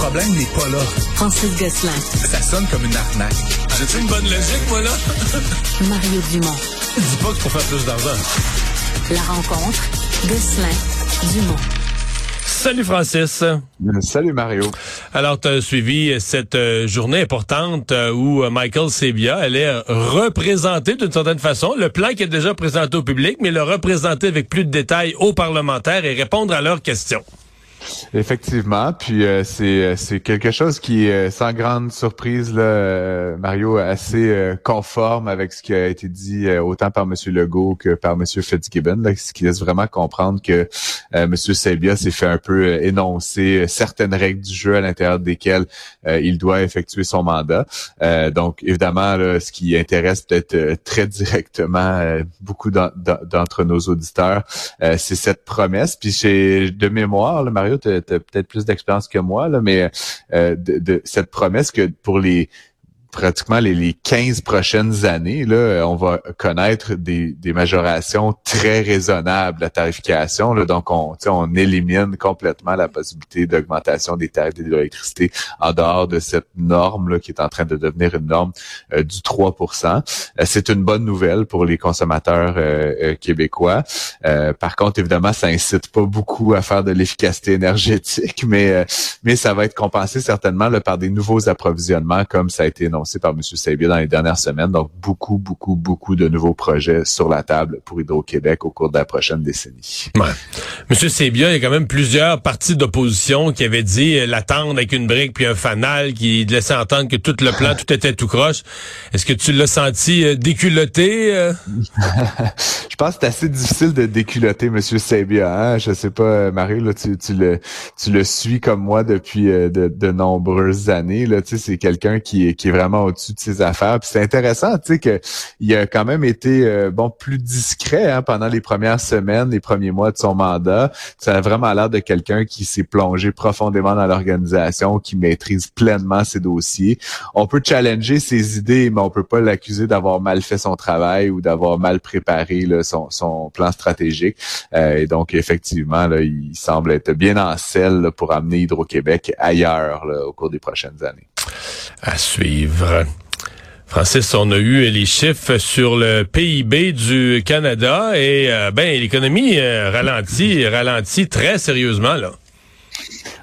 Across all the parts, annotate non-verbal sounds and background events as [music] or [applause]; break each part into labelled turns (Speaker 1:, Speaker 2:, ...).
Speaker 1: problème n'est pas là.
Speaker 2: Francis Gosselin.
Speaker 1: Ça sonne comme une arnaque.
Speaker 3: J'ai une bonne logique, moi, là? [laughs]
Speaker 2: Mario Dumont.
Speaker 3: Dis pas que pour faire plus d'argent.
Speaker 2: La rencontre. Gosselin. Dumont.
Speaker 3: Salut Francis.
Speaker 4: Salut Mario.
Speaker 3: Alors, tu as suivi cette euh, journée importante euh, où euh, Michael Sebia allait représenter d'une certaine façon le plan qui est déjà présenté au public, mais le représenter avec plus de détails aux parlementaires et répondre à leurs questions.
Speaker 4: Effectivement, puis euh, c'est euh, c'est quelque chose qui est euh, sans grande surprise là, Mario, assez conforme avec ce qui a été dit autant par Monsieur Legault que par Monsieur Fitzgibbon, là, ce qui laisse vraiment comprendre que Monsieur Sebia s'est fait un peu énoncer certaines règles du jeu à l'intérieur desquelles il doit effectuer son mandat. donc évidemment, ce qui intéresse peut-être très directement beaucoup d'entre nos auditeurs, c'est cette promesse. Puis c'est de mémoire, là, Mario tu as, peut-être plus d'expérience que moi, là, mais euh, de, cette promesse que pour les pratiquement les, les 15 prochaines années, là, on va connaître des, des majorations très raisonnables la tarification. Là, donc, on, on élimine complètement la possibilité d'augmentation des tarifs de l'électricité en dehors de cette norme là, qui est en train de devenir une norme euh, du 3% euh, C'est une bonne nouvelle pour les consommateurs euh, québécois. par contre, évidemment, ça incite pas beaucoup à faire de l'efficacité énergétique, [laughs] mais, mais ça va être compensé certainement là, par des nouveaux approvisionnements, comme ça a été annoncé par M. Sabia dans les dernières semaines. Donc, beaucoup, beaucoup, beaucoup de nouveaux projets sur la table pour Hydro-Québec au cours de la prochaine décennie.
Speaker 3: Ouais. M. Sabia, il y a quand même plusieurs partis d'opposition qui avaient dit euh, l'attendre avec une brique puis un fanal qui laissait entendre que tout le plan, tout était tout croche. Est-ce que tu l'as senti euh, déculotté? Euh? [laughs]
Speaker 4: Je pense que c'est assez difficile de déculoter M. Sabia. Hein? Je sais pas, Marie, là, tu, tu, le, tu le suis comme moi depuis de, de nombreuses années. Là. Tu sais, c'est quelqu'un qui, qui est vraiment au-dessus de ses affaires. C'est intéressant, tu sais, qu'il a quand même été euh, bon plus discret hein, pendant les premières semaines, les premiers mois de son mandat. Ça a vraiment l'air de quelqu'un qui s'est plongé profondément dans l'organisation, qui maîtrise pleinement ses dossiers. On peut challenger ses idées, mais on peut pas l'accuser d'avoir mal fait son travail ou d'avoir mal préparé son, plan stratégique. Euh, et donc, effectivement, là, il semble être bien en selle pour amener Hydro-Québec ailleurs au cours des prochaines années.
Speaker 3: À suivre. Francis, on a eu les chiffres sur le PIB du Canada et euh, ben l'économie euh, ralentit, ralentit très sérieusement là.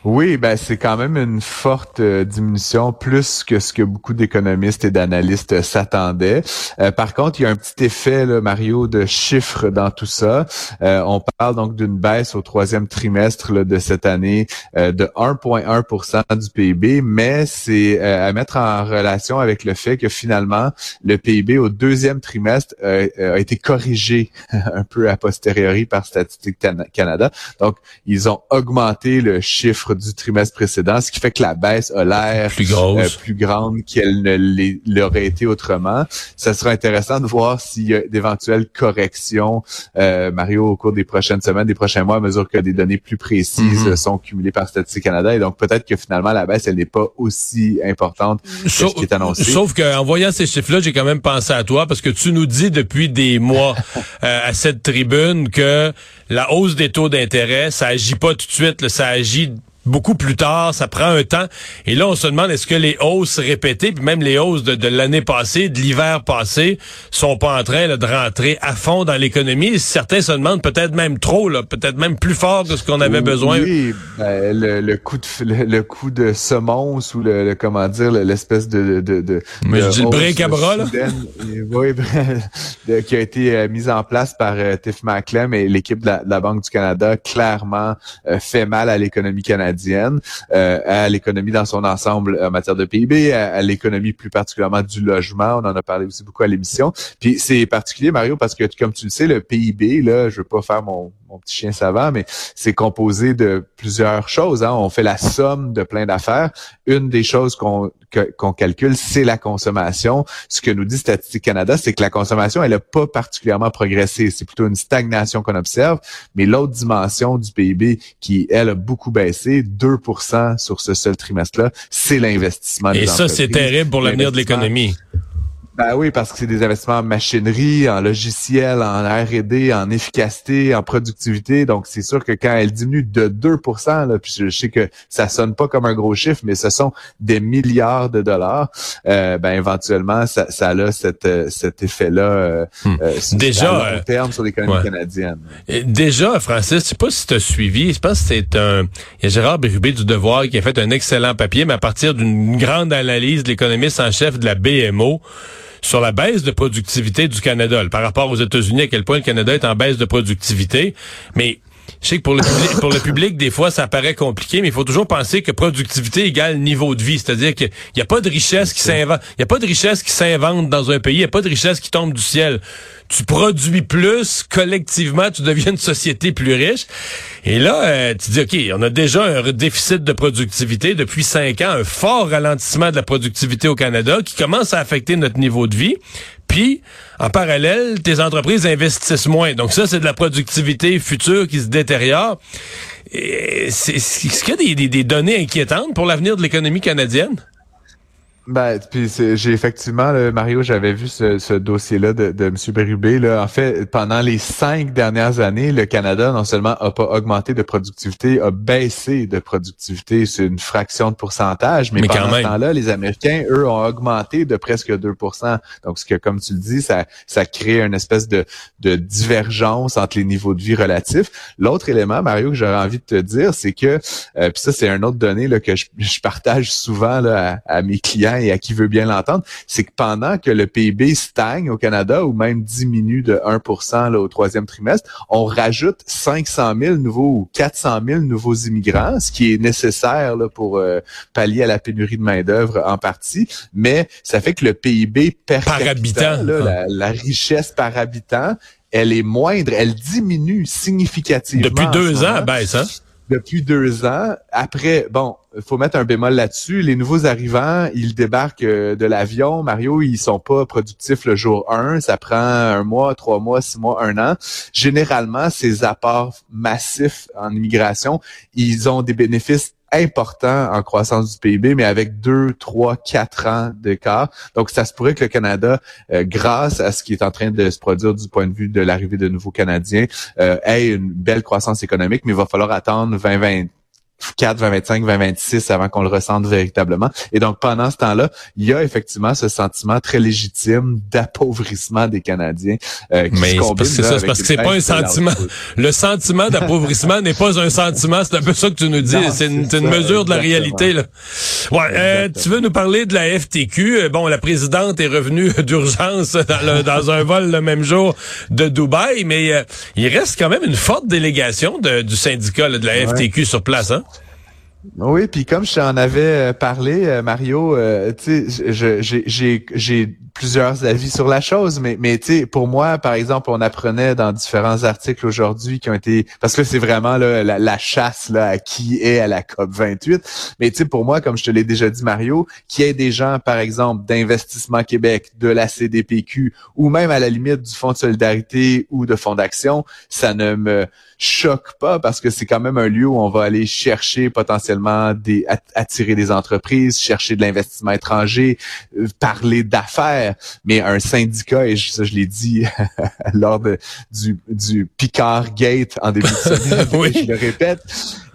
Speaker 4: Oui, ben c'est quand même une forte euh, diminution, plus que ce que beaucoup d'économistes et d'analystes s'attendaient. Euh, par contre, il y a un petit effet, là, Mario, de chiffres dans tout ça. Euh, on parle donc d'une baisse au troisième trimestre de cette année de 1,1% du PIB, mais c'est à mettre en relation avec le fait que finalement, le PIB au deuxième trimestre a été corrigé [laughs] un peu a posteriori par Statistique Canada. Donc, ils ont augmenté le chiffre du trimestre précédent, ce qui fait que la baisse a l'air
Speaker 3: plus, euh,
Speaker 4: plus grande qu'elle ne l'aurait été autrement. Ça sera intéressant de voir s'il y a d'éventuelles corrections, euh, Mario, au cours des prochaines semaines, des prochains mois, à mesure que des données plus précises mhm. sont cumulées par Statistique Canada. Et donc, peut-être que finalement, la baisse, elle n'est pas aussi importante que ce qui est annoncé.
Speaker 3: Sauf qu'en voyant ces chiffres-là, j'ai quand même pensé à toi parce que tu nous dis depuis des mois [laughs] euh, à cette tribune que la hausse des taux d'intérêt, ça agit pas tout de suite, ça agit beaucoup plus tard, ça prend un temps. Et là, on se demande est-ce que les hausses répétées, puis même les hausses de, l'année passée, de l'hiver passé, sont pas en train de rentrer à fond dans l'économie? Certains se demandent peut-être même trop, peut-être même plus fort que ce qu'on avait besoin.
Speaker 4: Oui, ben, le, coup de le, coup de semonce ou le, comment dire l'espèce de de, de,
Speaker 3: Mais je dis le break à bras là.
Speaker 4: oui, [laughs] qui a été euh, mise en place par euh, Tiff McClem et l'équipe de, la Banque du Canada clairement euh, fait mal à l'économie canadienne euh, à l'économie dans son ensemble en matière de PIB, à, l'économie plus particulièrement du logement. On en a parlé aussi beaucoup à l'émission. Puis c'est particulier, Mario, parce que comme tu le sais, le PIB, là, je veux pas faire mon, mon petit chien savant, mais c'est composé de plusieurs choses. Hein. On fait la somme de plein d'affaires. Une des choses qu'on qu'on calcule, c'est la consommation. Ce que nous dit Statistique Canada, c'est que la consommation, elle n'a pas particulièrement progressé. C'est plutôt une stagnation qu'on observe. Mais l'autre dimension du PIB qui, elle, a beaucoup baissé, 2% sur ce seul trimestre-là, c'est l'investissement.
Speaker 3: Et ça, c'est terrible pour l'avenir de l'économie.
Speaker 4: Ben oui, parce que c'est des investissements en machinerie, en logiciel, en R&D, en efficacité, en productivité. Donc, c'est sûr que quand elle diminue de 2 là, puis je sais que ça sonne pas comme un gros chiffre, mais ce sont des milliards de dollars, euh, ben éventuellement, ça, ça a cet, euh, cet effet-là euh, hmm. euh déjà, à long terme sur l'économie canadienne.
Speaker 3: déjà, Francis, je sais pas si tu as suivi, je pense que c'est un... Il y a Gérard Bérubé du Devoir qui a fait un excellent papier, mais à partir d'une grande analyse de l'économiste en chef de la BMO, sur la baisse de productivité du Canada, par rapport aux États-Unis, à quel point le Canada est en baisse de productivité. Mais je sais que pour le public, pour le public, des fois, ça paraît compliqué, mais il faut toujours penser que productivité égale niveau de vie. C'est-à-dire qu'il n'y a pas de richesse qui s'invente. Il y a pas de richesse qui s'invente dans un pays. Il n'y a pas de richesse qui tombe du ciel. Tu produis plus, collectivement, tu deviens une société plus riche. Et là, euh, tu dis, OK, on a déjà un déficit de productivité depuis cinq ans, un fort ralentissement de la productivité au Canada qui commence à affecter notre niveau de vie. Puis, en parallèle, tes entreprises investissent moins. Donc ça, c'est de la productivité future qui se détériore. Est-ce qu'il y a des, des données inquiétantes pour l'avenir de l'économie canadienne?
Speaker 4: Ben, puis j'ai effectivement, Mario, j'avais vu ce, ce dossier-là de, de M. Bérubé. Là. En fait, pendant les cinq dernières années, le Canada non seulement a pas augmenté de productivité, a baissé de productivité. C'est une fraction de pourcentage, mais, pendant ce temps-là, les Américains, eux, ont augmenté de presque 2% Donc, ce que, comme tu le dis, ça, ça crée une espèce de, de divergence entre les niveaux de vie relatifs. L'autre élément, Mario, que j'aurais envie de te dire, c'est que, euh, puis ça, c'est un autre donnée là, que je, je partage souvent là, à mes clients et à qui veut bien l'entendre, c'est que pendant que le PIB stagne au Canada ou même diminue de 1 là, au troisième trimestre, on rajoute 500 000 nouveaux ou 400 000 nouveaux immigrants, ce qui est nécessaire là, pour euh, pallier à la pénurie de main-d'œuvre en partie, mais ça fait que le PIB per
Speaker 3: par habitant,
Speaker 4: la, la richesse par habitant, elle est moindre, elle diminue significativement.
Speaker 3: Depuis deux ans, baisse, hein?
Speaker 4: Depuis deux ans. Après, bon, faut mettre un bémol là-dessus. Les nouveaux arrivants, ils débarquent euh, de l'avion. Mario, ils sont pas productifs le jour 1. Ça prend un mois, trois mois, six mois, un an. Généralement, ces apports massifs en immigration, ils ont des bénéfices important en croissance du PIB, mais avec deux, trois, quatre ans d'écart. Donc, ça se pourrait que le Canada, euh, grâce à ce qui est en train de se produire du point de vue de l'arrivée de nouveaux Canadiens, euh, ait une belle croissance économique, mais il va falloir attendre 2020 4, 2025, 2026 avant qu'on le ressente véritablement. Et donc, pendant ce temps-là, il y a effectivement ce sentiment très légitime d'appauvrissement des Canadiens.
Speaker 3: Euh, qui Mais c'est ça, parce que c'est pas un sentiment. Le sentiment d'appauvrissement n'est pas un sentiment. C'est un peu ça que tu nous dis. C'est une, mesure de la réalité. Là. Ouais, euh, tu veux nous parler de la FTQ. Euh, bon, la présidente est revenue [laughs] d'urgence dans, dans, un vol le même jour de Dubaï, mais euh, il reste quand même une forte délégation de, du syndicat de la FTQ sur place. Hein?
Speaker 4: Oui, puis comme je t'en avais euh, parlé, euh, Mario, euh, tu sais, j'ai plusieurs avis sur la chose, mais, mais tu sais, pour moi, par exemple, on apprenait dans différents articles aujourd'hui qui ont été, parce que c'est vraiment là, la, chasse là, à qui est à la COP 28, mais tu sais, pour moi, comme je te l'ai déjà dit, Mario, qu'il y ait des gens, par exemple, d'Investissement Québec, de la CDPQ, ou même à la limite du Fonds de solidarité ou de Fonds d'action, ça ne me choque pas parce que c'est quand même un lieu où on va aller chercher potentiellement des attirer des entreprises, chercher de l'investissement étranger, euh, parler d'affaires. Mais un syndicat, et ça je l'ai dit [laughs] lors de, du, du Picard Gate en début de semaine, [laughs] je le répète,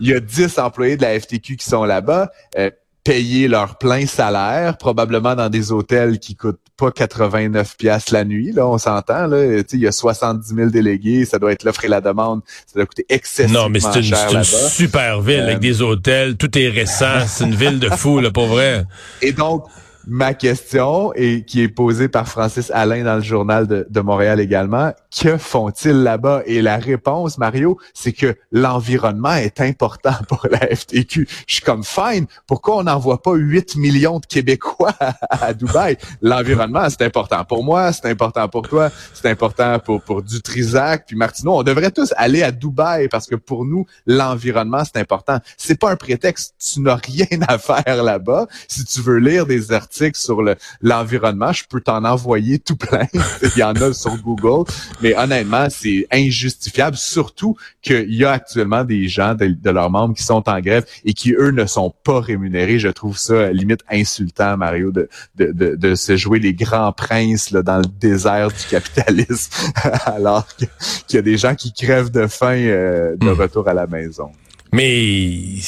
Speaker 4: il y a 10 employés de la FTQ qui sont là-bas. Euh, payer leur plein salaire, probablement dans des hôtels qui coûtent pas 89 pièces la nuit. Là, on s'entend. Là, il y a 70 000 délégués, ça doit être l'offre et la demande. Ça doit coûter excessivement
Speaker 3: Non, mais c'est une, super ville avec euh, des hôtels, tout est récent. c'est une ville de fou, là, pour vrai. [laughs]
Speaker 4: Et donc, ma question, et qui est posée par Francis Alain dans le journal de, Montréal également, que font-ils là-bas? Et la réponse, Mario, c'est que l'environnement est important [laughs] pour la FTQ. Je suis comme fine. Pourquoi on n'envoie pas 8 millions de Québécois [laughs] à, Dubaï? L'environnement, c'est important pour moi, c'est important pour toi, c'est important pour, pour Dutrisac, puis Martineau. On devrait tous aller à Dubaï parce que pour nous, l'environnement, c'est important. C'est pas un prétexte. Tu n'as rien [laughs] à faire là-bas. Si tu veux lire des articles articles sur le, l'environnement. Je peux t'en envoyer tout plein. [laughs] Il y en a sur Google. Mais honnêtement, c'est injustifiable, surtout qu'il y a actuellement des gens de, de, leurs membres qui sont en grève et qui, eux, ne sont pas rémunérés. Je trouve ça limite insultant, Mario, de, de, de, de se jouer les grands princes là, dans le désert du capitalisme, [laughs] alors qu'il y a des gens qui crèvent de faim euh, de hmm. retour à la maison.
Speaker 3: Mais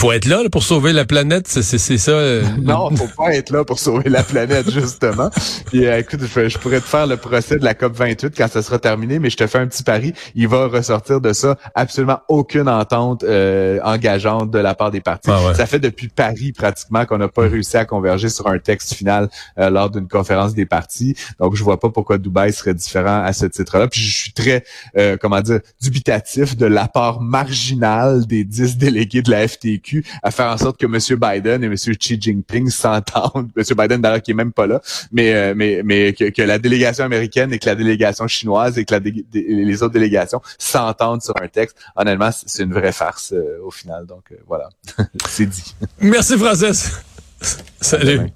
Speaker 3: faut être là, pour sauver la planète, c'est ça. Euh, [laughs]
Speaker 4: non, faut pas être là pour sauver la planète [laughs] justement. Puis euh, écoute, je, pourrais te faire le procès de la COP 28 quand ça sera terminé, mais je te fais un petit pari, il va ressortir de ça absolument aucune entente euh, engageante de la part des partis. Ah ça fait depuis Paris pratiquement qu'on n'a pas réussi à converger sur un texte final lors d'une conférence des partis. Donc je vois pas pourquoi Dubaï serait différent à ce titre-là. Puis je suis très comment dire dubitatif de l'apport marginal des dix délégués de la FTQ à faire en sorte que M. Biden et M. Xi Jinping [laughs] s'entendent. M. Biden d'ailleurs qui est même pas là, mais euh, mais mais que, la délégation américaine et que la délégation chinoise et que les autres délégations s'entendent sur un texte. Honnêtement, c'est une vraie farce euh, au final. Donc euh, voilà, [laughs] c'est dit.
Speaker 3: Merci Francis. Salut.